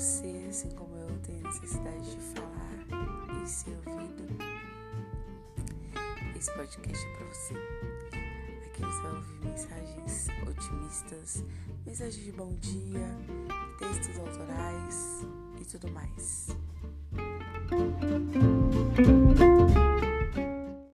você, assim como eu, tem necessidade de falar e ser ouvido, esse podcast é para você. Aqui você vai ouvir mensagens otimistas, mensagens de bom dia, textos autorais e tudo mais.